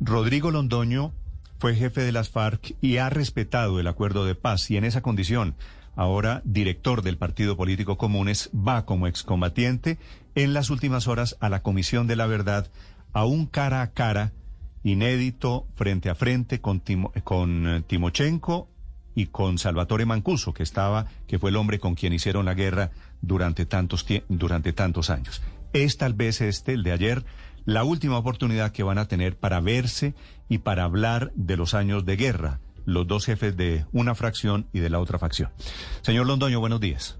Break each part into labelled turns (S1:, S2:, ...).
S1: Rodrigo Londoño fue jefe de las FARC y ha respetado el acuerdo de paz y en esa condición, ahora director del Partido Político Comunes, va como excombatiente en las últimas horas a la Comisión de la Verdad a un cara a cara inédito frente a frente con, eh, Timochenko y con Salvatore Mancuso, que estaba, que fue el hombre con quien hicieron la guerra durante tantos, durante tantos años. Es tal vez este, el de ayer, la última oportunidad que van a tener para verse y para hablar de los años de guerra, los dos jefes de una fracción y de la otra facción. Señor Londoño, buenos días.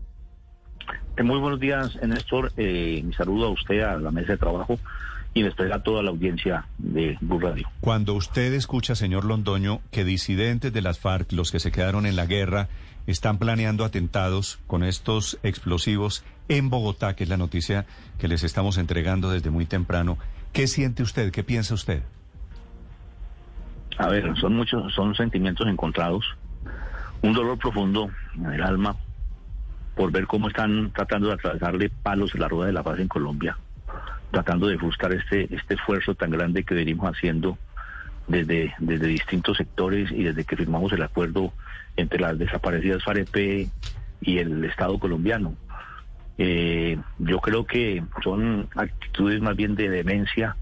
S2: Eh, muy buenos días, Néstor. Eh, mi saludo a usted, a la mesa de trabajo y después a toda la audiencia de Blue Radio.
S1: Cuando usted escucha, señor Londoño, que disidentes de las FARC, los que se quedaron en la guerra, están planeando atentados con estos explosivos en Bogotá, que es la noticia que les estamos entregando desde muy temprano, ¿qué siente usted? ¿Qué piensa usted?
S2: A ver, son muchos, son sentimientos encontrados, un dolor profundo en el alma por ver cómo están tratando de atravesarle palos en la rueda de la paz en Colombia tratando de buscar este, este esfuerzo tan grande que venimos haciendo desde, desde distintos sectores y desde que firmamos el acuerdo entre las desaparecidas FAREP y el Estado colombiano. Eh, yo creo que son actitudes más bien de demencia,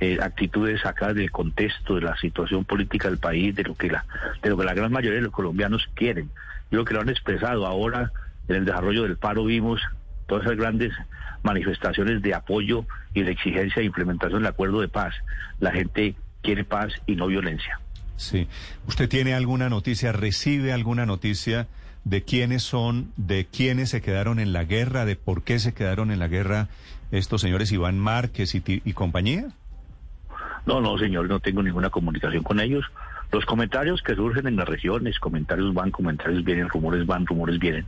S2: eh, actitudes sacadas del contexto de la situación política del país, de lo que la, de lo que la gran mayoría de los colombianos quieren. Yo creo que lo han expresado ahora en el desarrollo del paro vimos todas esas grandes manifestaciones de apoyo y de exigencia de implementación del acuerdo de paz. La gente quiere paz y no violencia.
S1: Sí. ¿Usted tiene alguna noticia, recibe alguna noticia de quiénes son, de quiénes se quedaron en la guerra, de por qué se quedaron en la guerra estos señores Iván Márquez y, y compañía?
S2: No, no, señor, no tengo ninguna comunicación con ellos. Los comentarios que surgen en las regiones, comentarios van, comentarios vienen, rumores van, rumores vienen,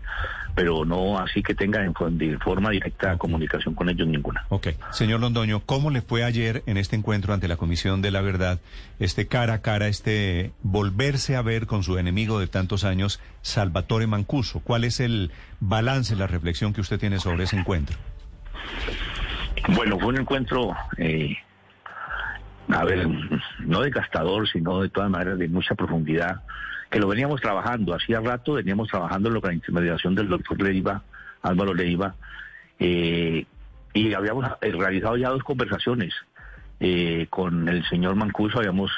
S2: pero no así que tenga de forma directa comunicación con ellos ninguna.
S1: Ok. Señor Londoño, ¿cómo le fue ayer en este encuentro ante la Comisión de la Verdad, este cara a cara, este volverse a ver con su enemigo de tantos años, Salvatore Mancuso? ¿Cuál es el balance, la reflexión que usted tiene sobre ese encuentro?
S2: Bueno, fue un encuentro... Eh, a ver, no desgastador, sino de todas maneras de mucha profundidad, que lo veníamos trabajando. Hacía rato veníamos trabajando con la intermediación del doctor Leiva, Álvaro Leiva, eh, y habíamos eh, realizado ya dos conversaciones eh, con el señor Mancuso, habíamos,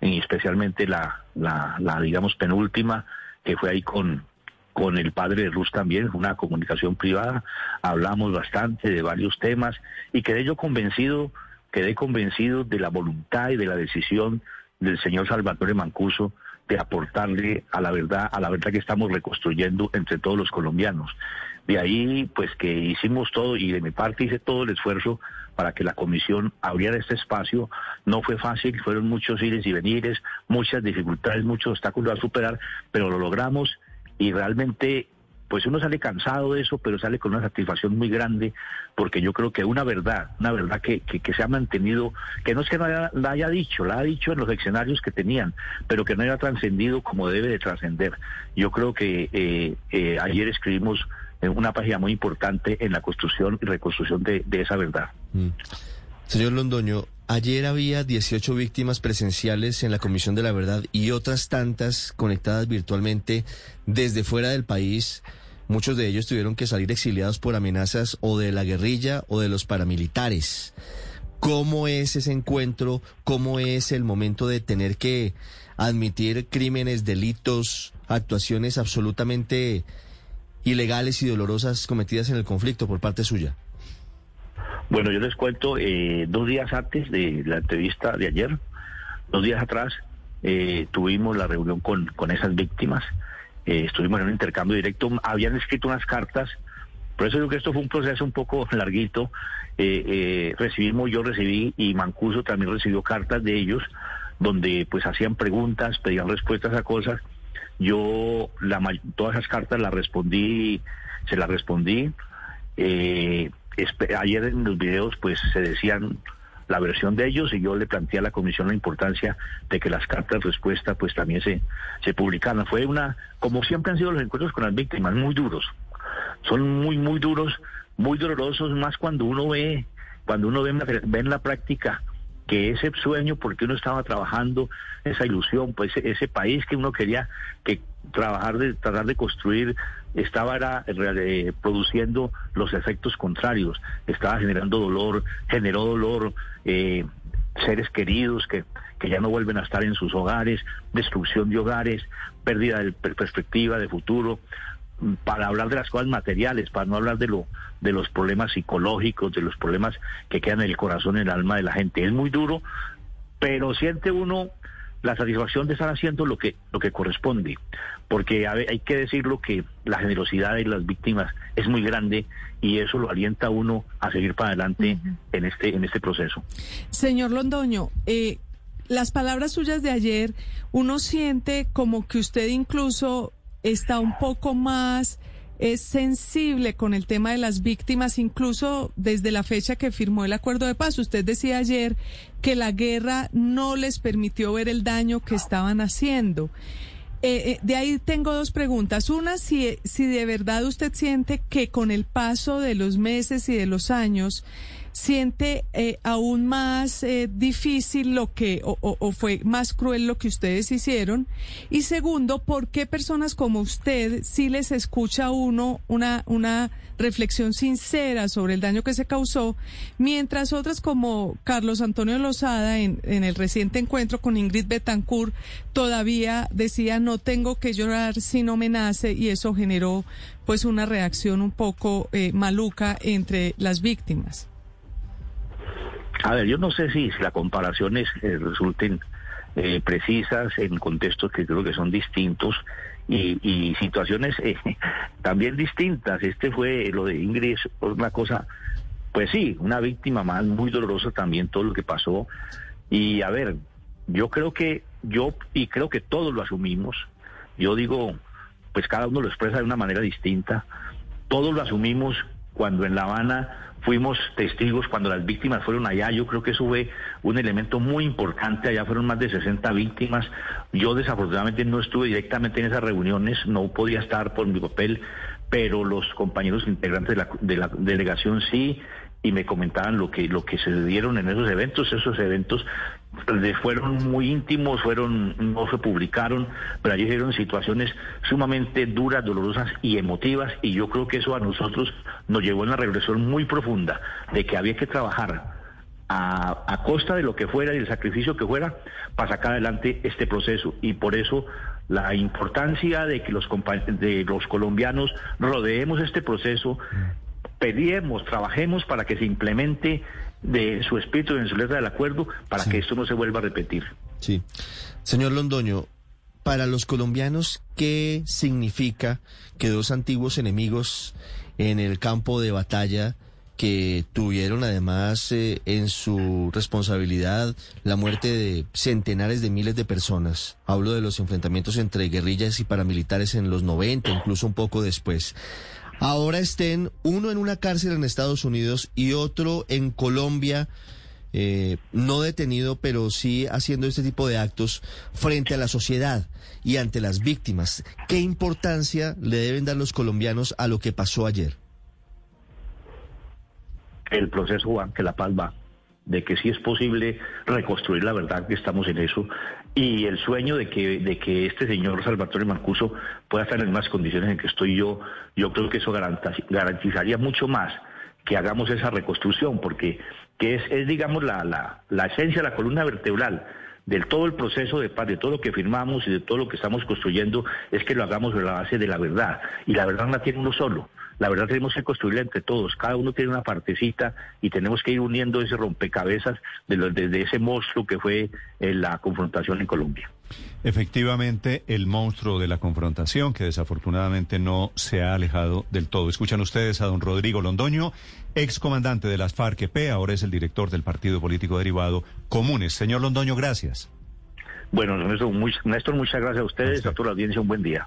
S2: y especialmente la, la, la, digamos, penúltima, que fue ahí con, con el padre de Rus también, una comunicación privada, hablamos bastante de varios temas, y quedé yo convencido quedé convencido de la voluntad y de la decisión del señor Salvatore Mancuso de aportarle a la verdad, a la verdad que estamos reconstruyendo entre todos los colombianos. De ahí, pues que hicimos todo y de mi parte hice todo el esfuerzo para que la comisión abriera este espacio. No fue fácil, fueron muchos ires y venires, muchas dificultades, muchos obstáculos a superar, pero lo logramos y realmente pues uno sale cansado de eso, pero sale con una satisfacción muy grande, porque yo creo que una verdad, una verdad que, que, se ha mantenido, que no es que no haya, la haya dicho, la ha dicho en los escenarios que tenían, pero que no haya trascendido como debe de trascender. Yo creo que eh, eh, ayer escribimos una página muy importante en la construcción y reconstrucción de, esa verdad. Mm.
S3: Señor Londoño, ayer había 18 víctimas presenciales en la Comisión de la Verdad y otras tantas conectadas virtualmente desde fuera del país. Muchos de ellos tuvieron que salir exiliados por amenazas o de la guerrilla o de los paramilitares. ¿Cómo es ese encuentro? ¿Cómo es el momento de tener que admitir crímenes, delitos, actuaciones absolutamente ilegales y dolorosas cometidas en el conflicto por parte suya?
S2: Bueno, yo les cuento, eh, dos días antes de la entrevista de ayer, dos días atrás, eh, tuvimos la reunión con, con esas víctimas. Eh, estuvimos en un intercambio directo, habían escrito unas cartas, por eso digo que esto fue un proceso un poco larguito. Eh, recibimos, yo recibí y Mancuso también recibió cartas de ellos donde pues hacían preguntas, pedían respuestas a cosas. Yo la, todas esas cartas las respondí, se las respondí. Eh, ayer en los videos pues se decían la versión de ellos y yo le planteé a la comisión la importancia de que las cartas de respuesta pues también se, se publicaran. Fue una, como siempre han sido los encuentros con las víctimas, muy duros. Son muy, muy duros, muy dolorosos, más cuando uno ve, cuando uno ve, ve en la práctica que ese sueño, porque uno estaba trabajando, esa ilusión, pues ese, país que uno quería que trabajar de tratar de construir estaba era, eh, produciendo los efectos contrarios, estaba generando dolor, generó dolor, eh, seres queridos que, que ya no vuelven a estar en sus hogares, destrucción de hogares, pérdida de perspectiva de futuro, para hablar de las cosas materiales, para no hablar de lo de los problemas psicológicos, de los problemas que quedan en el corazón, en el alma de la gente. Es muy duro, pero siente uno la satisfacción de estar haciendo lo que lo que corresponde, porque hay que decirlo que la generosidad de las víctimas es muy grande y eso lo alienta a uno a seguir para adelante en este en este proceso.
S4: Señor Londoño, eh, las palabras suyas de ayer, uno siente como que usted incluso está un poco más es sensible con el tema de las víctimas, incluso desde la fecha que firmó el acuerdo de paz. Usted decía ayer que la guerra no les permitió ver el daño que estaban haciendo. Eh, eh, de ahí tengo dos preguntas. Una, si, si de verdad usted siente que con el paso de los meses y de los años, siente eh, aún más eh, difícil lo que, o, fue más cruel lo que ustedes hicieron? Y segundo, ¿por qué personas como usted si les escucha uno una, una reflexión sincera sobre el daño que se causó, mientras otras como Carlos Antonio Lozada en, en el reciente encuentro con Ingrid Betancourt todavía decía no tengo que llorar si no me nace y eso generó pues una reacción un poco eh, maluca entre las víctimas?
S2: A ver, yo no sé si las comparaciones eh, resulten eh, precisas en contextos que creo que son distintos y, situaciones eh, también distintas. Este fue lo de Ingrid, una cosa, pues sí, una víctima más muy dolorosa también todo lo que pasó. Y a ver, yo creo que yo y creo que todos lo asumimos. Yo digo, pues cada uno lo expresa de una manera distinta. Todos lo asumimos cuando en La Habana fuimos testigos cuando las víctimas fueron allá. Yo creo que eso fue un elemento muy importante. Allá fueron más de 60 víctimas. Yo desafortunadamente no estuve directamente en esas reuniones, no podía estar por mi papel, pero los compañeros integrantes de la, de la delegación sí y me comentaban lo que lo que se dieron en esos eventos. Esos eventos fueron muy íntimos, fueron no se publicaron, pero allí fueron situaciones sumamente duras, dolorosas y emotivas y yo creo que eso a nosotros nos llevó a una regresión muy profunda de que había que trabajar a, a, costa de lo que fuera y el sacrificio que fuera para sacar adelante este proceso y por eso la importancia de que los de los colombianos rodeemos este proceso pedimos, trabajemos para que se implemente de su espíritu en su letra del acuerdo para que esto no se vuelva a repetir.
S3: Sí. Señor Londoño, para los colombianos, ¿qué significa que dos antiguos enemigos en el campo de batalla que tuvieron además eh, en su responsabilidad la muerte de centenares de miles de personas. Hablo de los enfrentamientos entre guerrillas y paramilitares en los 90, incluso un poco después ahora estén uno en una cárcel en Estados Unidos y otro en Colombia, eh, no detenido, pero sí haciendo este tipo de actos frente a la sociedad y ante las víctimas. ¿Qué importancia le deben dar los colombianos a lo que pasó ayer?
S2: El proceso va, que la paz va de que sí es posible reconstruir la verdad, que estamos en eso, y el sueño de que, de que este señor Salvatore Mancuso pueda estar en las mismas condiciones en que estoy yo, yo creo que eso garantizaría mucho más que hagamos esa reconstrucción, porque que es, es digamos, la, la, la esencia, la columna vertebral del todo el proceso de paz, de todo lo que firmamos y de todo lo que estamos construyendo, es que lo hagamos sobre la base de la verdad. Y la verdad la tiene uno solo. La verdad tenemos que construirla entre todos. Cada uno tiene una partecita y tenemos que ir uniendo ese rompecabezas de, ese monstruo que fue eh, la confrontación en Colombia.
S1: Efectivamente, el monstruo de la confrontación que desafortunadamente no se ha alejado del todo. Escuchan ustedes a don Rodrigo Londoño, excomandante de las FARC-EP, ahora es el director del partido político derivado Comunes. Señor Londoño, gracias.
S2: Bueno, Néstor, muy- Néstor, muchas gracias a ustedes, a toda la audiencia, un buen día.